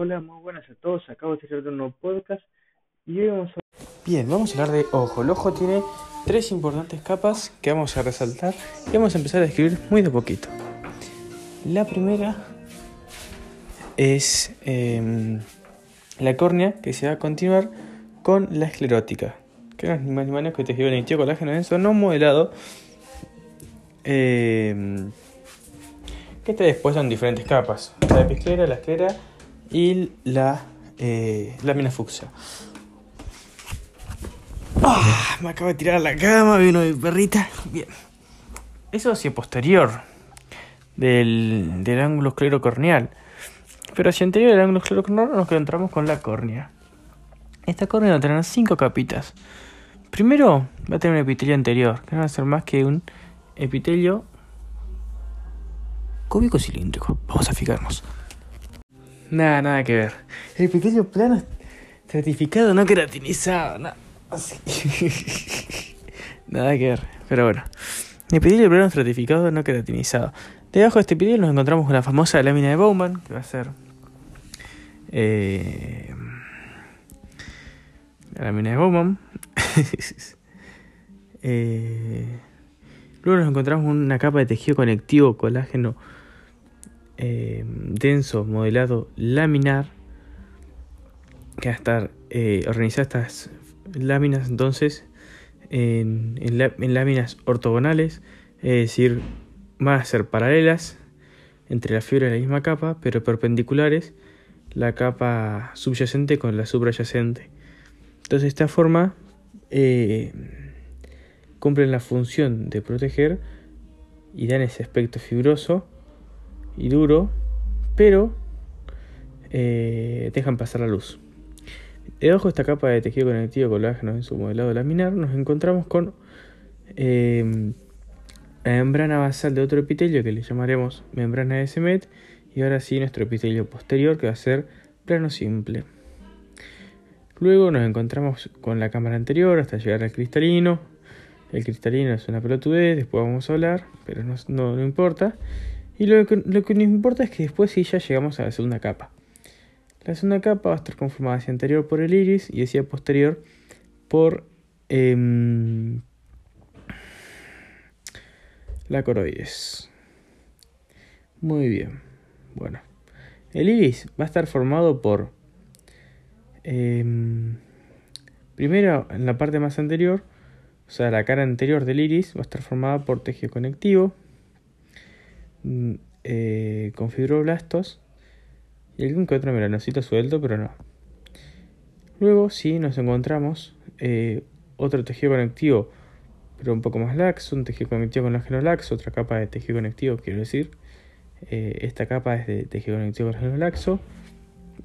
Hola, muy buenas a todos. Acabo de hacer un nuevo podcast y hoy vamos a... Bien, vamos a hablar de ojo. El ojo tiene tres importantes capas que vamos a resaltar y vamos a empezar a describir muy de poquito. La primera es em, la córnea que se va a continuar con la esclerótica, que no es ni más ni menos que tejido conectivo colágeno denso no modelado. em, que está dispuesto en diferentes capas: la epiclera, la esclera y la eh, lámina fucsia. Ah, me acabo de tirar a la cama, vino mi perrita. Bien. Eso hacia posterior del, del ángulo esclerocorneal. Pero hacia anterior del ángulo esclerocorneal nos encontramos con la córnea. Esta córnea va a tener cinco capitas. Primero va a tener un epitelio anterior, que no va a ser más que un epitelio cúbico cilíndrico. Vamos a fijarnos. Nada, nada que ver. El epitelio plano estratificado, no queratinizado. Así. nada que ver, pero bueno. Epitelio plano estratificado, no queratinizado. Debajo de este epitelio nos encontramos con la famosa lámina de Bowman, que va a ser. Eh, la lámina de Bowman. eh, luego nos encontramos con una capa de tejido conectivo colágeno eh, denso, modelado laminar, que va a estar eh, organizada estas láminas entonces en, en, lá- en láminas ortogonales, es decir, van a ser paralelas entre la fibra de la misma capa, pero perpendiculares la capa subyacente con la subyacente. Entonces, de esta forma eh, cumplen la función de proteger y dan ese aspecto fibroso y duro, pero eh, dejan pasar la luz. Debajo de esta capa de tejido conectivo colágeno en su modelado laminar, nos encontramos con eh, la membrana basal de otro epitelio que le llamaremos membrana de Semet, y ahora sí nuestro epitelio posterior que va a ser plano simple. Luego nos encontramos con la cámara anterior hasta llegar al cristalino. El cristalino es una pelotudez, después vamos a hablar, pero no, no, no importa. Y lo que, lo que nos importa es que después sí ya llegamos a la segunda capa. La segunda capa va a estar conformada hacia anterior por el iris y hacia posterior por em, la coroides. Muy bien. Bueno. El iris va a estar formado por... em, primero, en la parte más anterior, o sea, la cara anterior del iris va a estar formada por tejido conectivo, eh, con fibroblastos y algún que otro melanocito suelto, pero no. Luego sí nos encontramos eh, otro tejido conectivo, pero un poco más laxo, un tejido conectivo con colágeno laxo, otra capa de tejido conectivo, quiero decir. Eh, esta capa es de tejido conectivo colágeno laxo.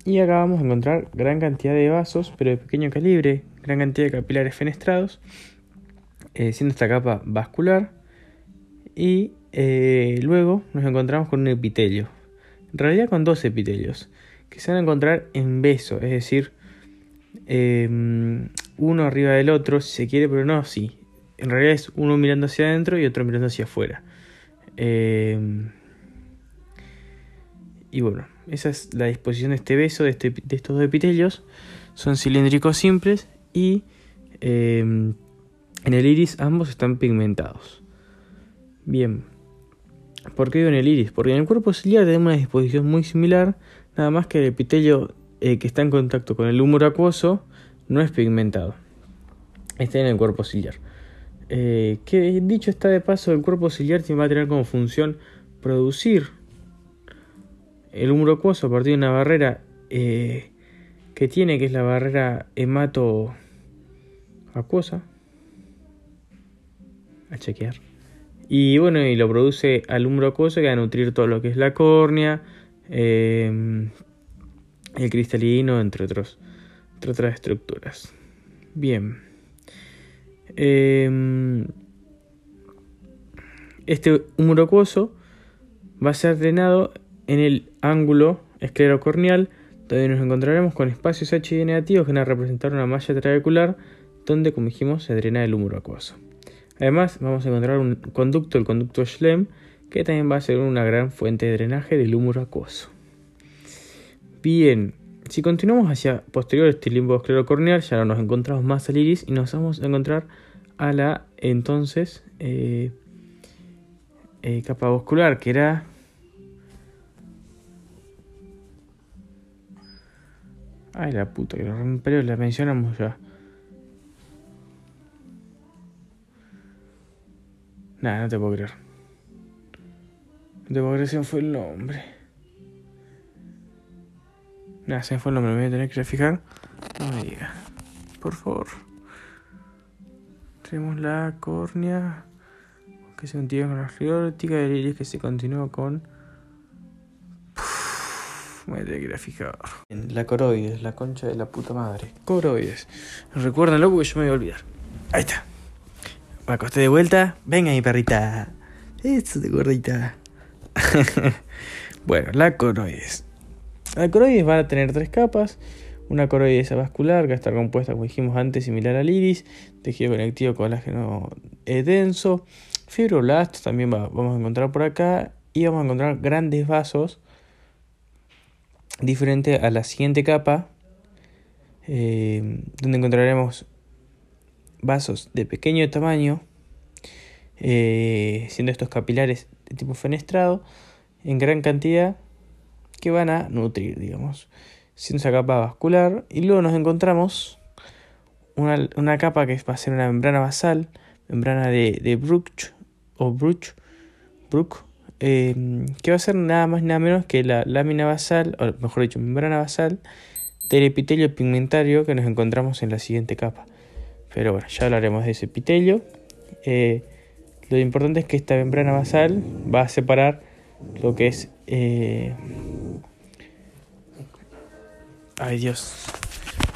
Y acá vamos a encontrar gran cantidad de vasos, pero de pequeño calibre, gran cantidad de capilares fenestrados, eh, siendo esta capa vascular. Y eh, luego nos encontramos con un epitelio, en realidad con dos epitelios, que se van a encontrar en beso, es decir, eh, uno arriba del otro, si se quiere, pero no así. En realidad es uno mirando hacia adentro y otro mirando hacia afuera. Eh, y bueno, esa es la disposición de este beso, de, este, estos dos epitelios. Son cilíndricos simples y eh, en el iris ambos están pigmentados. Bien. ¿Por qué digo en el iris? Porque en el cuerpo ciliar tenemos una disposición muy similar, nada más que el epitelio eh, que está en contacto con el humor acuoso no es pigmentado. Está en el cuerpo ciliar. Eh, que dicho está de paso, el cuerpo ciliar va a tener como función producir el humor acuoso a partir de una barrera eh, que tiene, que es la barrera hemato acuosa. A chequear. Y bueno, y lo produce al humor acuoso que va a nutrir todo lo que es la córnea, eh, el cristalino, entre, otros, otras estructuras. Bien. Eh, este humor acuoso va a ser drenado en el ángulo esclerocorneal, donde nos encontraremos con espacios H negativos que van a representar una malla trabecular, donde, como dijimos, se drena el humor acuoso. Además, vamos a encontrar un conducto, el conducto Schlemm, que también va a ser una gran fuente de drenaje del humor acuoso. Bien, Si continuamos hacia posterior este limbo esclerocorneal, ya no nos encontramos más al iris y nos vamos a encontrar a la entonces eh, eh, capa vascular, que era Ay, la puta que lo la mencionamos ya. Nada, no te puedo creer. No te puedo creer, se fue el nombre. Nada, se fue el nombre, me voy a tener que fijar. No me diga. Por favor. Tenemos la córnea que se continúa con la fluorótica del iris que se continúa con me voy a tener que fijar. La coroides, la concha de la puta madre. Coroides. Recuérdenlo porque yo me voy a olvidar. Ahí está. Me acosté de vuelta. Venga, mi perrita. Eso de gordita. bueno, la coroides. La coroides van a tener tres capas. Una coroides vascular que va a estar compuesta, como dijimos antes, similar al iris. Tejido conectivo colágeno denso. Fibroblastos también vamos a encontrar por acá. Y vamos a encontrar grandes vasos diferente a la siguiente capa, eh, donde encontraremos vasos de pequeño tamaño, eh, siendo estos capilares de tipo fenestrado, en gran cantidad, que van a nutrir, digamos, siendo esa capa vascular, y luego nos encontramos una, una capa que va a ser una membrana basal, membrana de, de Bruch o Bruch, Bruch Em, que va a ser nada más nada menos que la lámina basal, o mejor dicho, membrana basal del epitelio pigmentario que nos encontramos en la siguiente capa. Pero bueno, ya hablaremos de ese epitelio. Eh, lo importante es que esta membrana basal va a separar lo que es... Eh, ay Dios.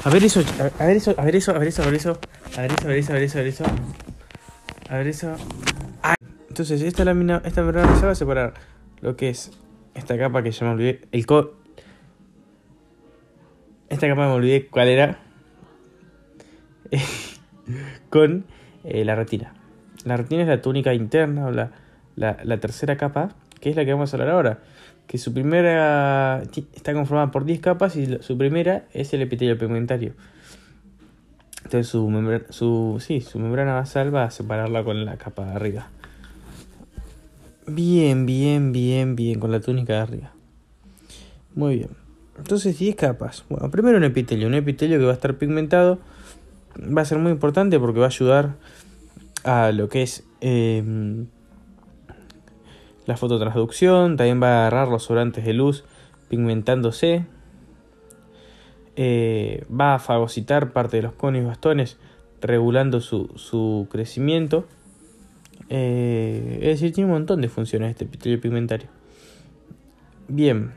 A ver eso, a ver eso, a ver eso, a ver eso, a ver eso, a ver eso, a ver eso, a ver eso, a ver eso. A ver eso. Entonces, esta lámina, esta membrana se va a separar lo que es esta capa que ya me olvidé. El co esta capa me olvidé cuál era. con eh, la retina. La retina es la túnica interna o la, tercera capa, que es la que vamos a hablar ahora. Que su primera está conformada por 10 capas y su primera es el epitelio pigmentario. Entonces su, sí, su membrana basal va a separarla con la capa de arriba. Bien, bien, bien, bien, con la túnica de arriba. Muy bien. Entonces 10 capas. Bueno, primero un epitelio. Un epitelio que va a estar pigmentado. Va a ser muy importante porque va a ayudar a lo que es em, la fototransducción. También va a agarrar los sobrantes de luz pigmentándose. Eh, va a fagocitar parte de los conos y bastones regulando su, su crecimiento. Eh, es decir, tiene un montón de funciones este epitelio pigmentario. Bien.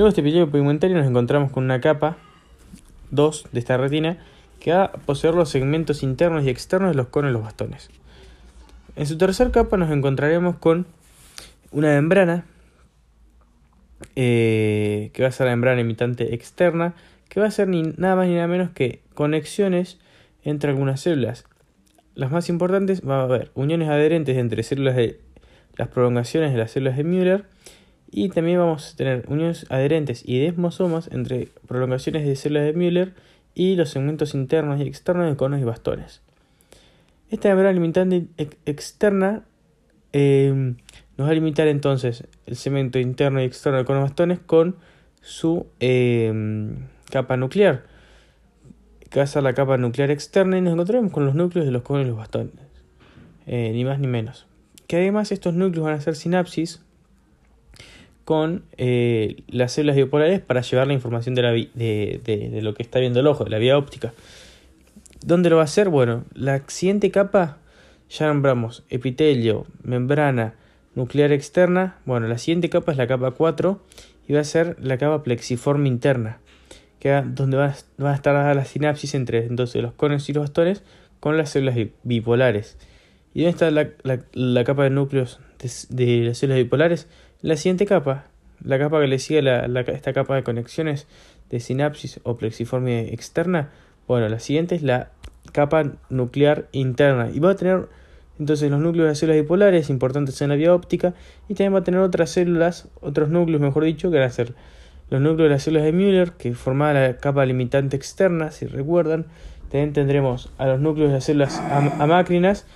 Luego de este epitelio pigmentario nos encontramos con una capa 2 de esta retina que va a poseer los segmentos internos y externos de los conos y los bastones. En su tercer capa nos encontraremos con una membrana eh, que va a ser la membrana imitante externa que va a ser ni nada más ni nada menos que conexiones entre algunas células. Las más importantes va a haber uniones adherentes entre células de las prolongaciones de las células de Müller y también vamos a tener uniones adherentes y desmosomas entre prolongaciones de células de Müller y los segmentos internos y externos de conos y bastones. Esta membrana limitante externa eh, nos va a limitar entonces el segmento interno y externo de conos y bastones con su eh, capa nuclear que va a ser la capa nuclear externa y nos encontraremos con los núcleos de los conos y los bastones. Eh, ni más ni menos. Que además estos núcleos van a hacer sinapsis con eh, las células bipolares para llevar la información de, la de, lo que está viendo el ojo, de la vía óptica. ¿Dónde lo va a hacer? Bueno, la siguiente capa ya nombramos epitelio, membrana nuclear externa. Bueno, la siguiente capa es la capa 4 y va a ser la capa plexiforme interna que donde va, a estar la sinapsis entre entonces los conos y los bastones con las células bipolares. ¿Y dónde está la, la, capa de núcleos de, las células bipolares? La siguiente capa, la capa que le sigue la, esta capa de conexiones de sinapsis o plexiforme externa. Bueno, la siguiente es la capa nuclear interna y va a tener Entonces los núcleos de las células bipolares importantes en la vía óptica y también va a tener otras células, otros núcleos mejor dicho, que van a ser los núcleos de las células de Müller, que formaban la capa limitante externa, si recuerdan. También tendremos a los núcleos de las células amácrinas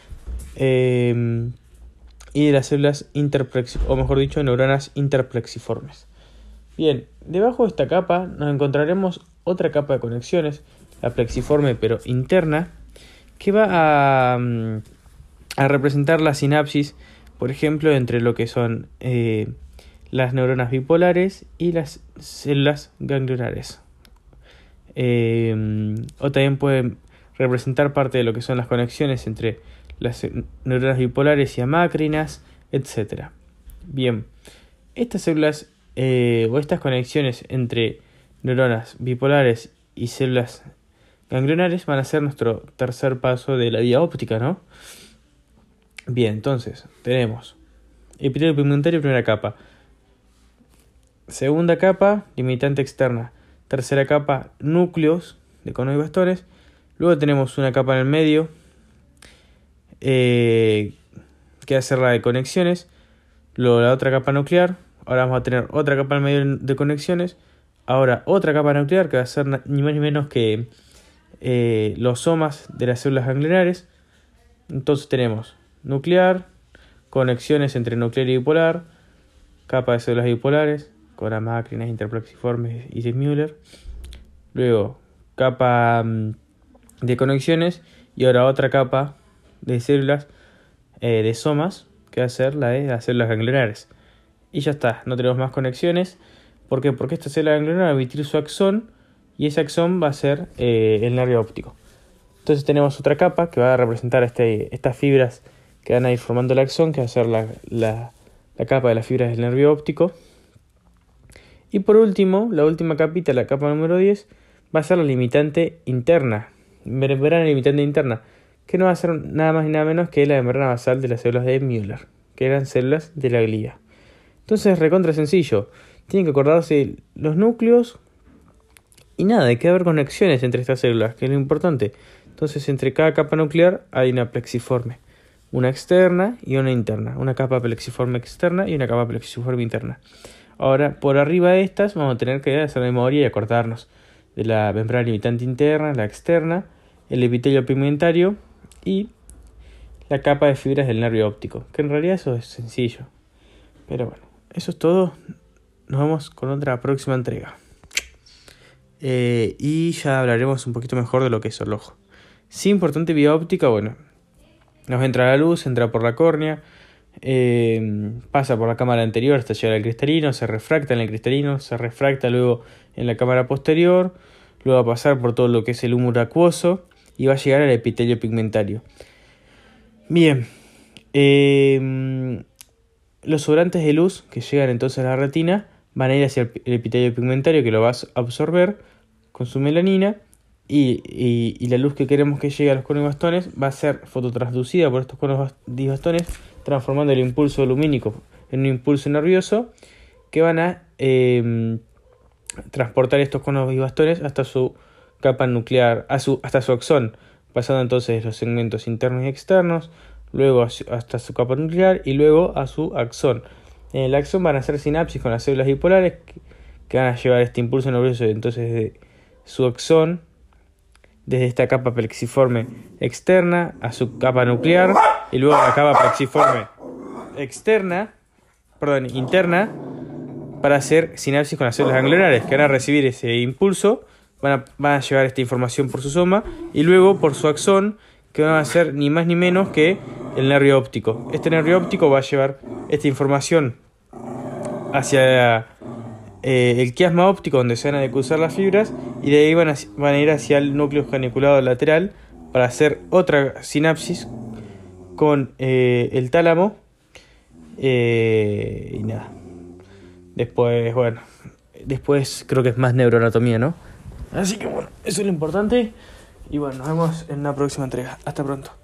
eh, y de las células interplexiformes, o mejor dicho, neuronas interplexiformes. Bien, debajo de esta capa nos encontraremos otra capa de conexiones, la plexiforme pero interna, que va a, mm, representar la sinapsis, por ejemplo, entre lo que son eh, las neuronas bipolares y las células ganglionares. Eh, o también pueden representar parte de lo que son las conexiones entre las neuronas bipolares y amácrinas, etc. Bien, estas células eh, o estas conexiones entre neuronas bipolares y células ganglionares van a ser nuestro tercer paso de la vía óptica, ¿no? Bien, entonces tenemos epitelio pigmentario, primera capa. Segunda capa, limitante externa. Tercera capa, núcleos de conos y bastones. Luego tenemos una capa en el medio, eh, que va a ser la de conexiones. Luego la otra capa nuclear. Ahora vamos a tener otra capa el medio de conexiones. Ahora otra capa nuclear que va a ser ni más ni menos que eh, los somas de las células ganglionares. Entonces tenemos nuclear, conexiones entre nuclear y bipolar, capa de células bipolares, con máquinas interplexiformes y Müller. Luego, capa mm, de conexiones y ahora otra capa de células eh, de somas que va a ser la de las células ganglionares. Y ya está, no tenemos más conexiones. ¿Por qué? Porque esta célula ganglionar va a emitir su axón y ese axón va a ser eh, el nervio óptico. Entonces tenemos otra capa que va a representar este, estas fibras que van a ir formando el axón, que va a ser la, la, capa de las fibras del nervio óptico. Y por último, la última capita, la capa número 10, va a ser la limitante interna. Verán la limitante interna, que no va a ser nada más y nada menos que la membrana basal de las células de Müller, que eran células de la glía. Entonces, recontra sencillo. Tienen que acordarse los núcleos y nada, hay que haber conexiones entre estas células, que es lo importante. Entonces, entre cada capa nuclear hay una plexiforme, una externa y una interna, una capa plexiforme externa y una capa plexiforme interna. Ahora, por arriba de estas vamos a tener que hacer memoria y acordarnos de la membrana limitante interna, la externa, el epitelio pigmentario y la capa de fibras del nervio óptico, que en realidad eso es sencillo. Pero bueno, eso es todo. Nos vemos con otra próxima entrega. Eh, y ya hablaremos un poquito mejor de lo que es el ojo. Sí, importante vía óptica, bueno, nos entra la luz, entra por la córnea, eh, pasa por la cámara anterior hasta llegar al cristalino, se refracta en el cristalino, se refracta luego en la cámara posterior, luego a pasar por todo lo que es el humor acuoso y va a llegar al epitelio pigmentario. Bien, eh, los sobrantes de luz que llegan entonces a la retina van a ir hacia el epitelio pigmentario que lo va a absorber con su melanina y, la luz que queremos que llegue a los conos y bastones va a ser fototransducida por estos conos y bastones, transformando el impulso lumínico en un impulso nervioso que van a em, transportar estos conos y bastones hasta su capa nuclear, hasta su axón, pasando entonces los segmentos internos y externos, luego hasta su capa nuclear y luego a su axón. En el axón van a hacer sinapsis con las células bipolares que, van a llevar este impulso nervioso entonces de su axón desde esta capa plexiforme externa a su capa nuclear y luego a la capa plexiforme externa, interna para hacer sinapsis con las células ganglionares que van a recibir ese impulso, van a, llevar esta información por su soma y luego por su axón que van a ser ni más ni menos que el nervio óptico. Este nervio óptico va a llevar esta información hacia eh, el quiasma óptico donde se van a cruzar las fibras y de ahí van a, van a ir hacia el núcleo caniculado lateral para hacer otra sinapsis con eh, el tálamo eh, y nada. Después, bueno, después creo que es más neuroanatomía, ¿no? Así que bueno, eso es lo importante y bueno, nos vemos en una próxima entrega. Hasta pronto.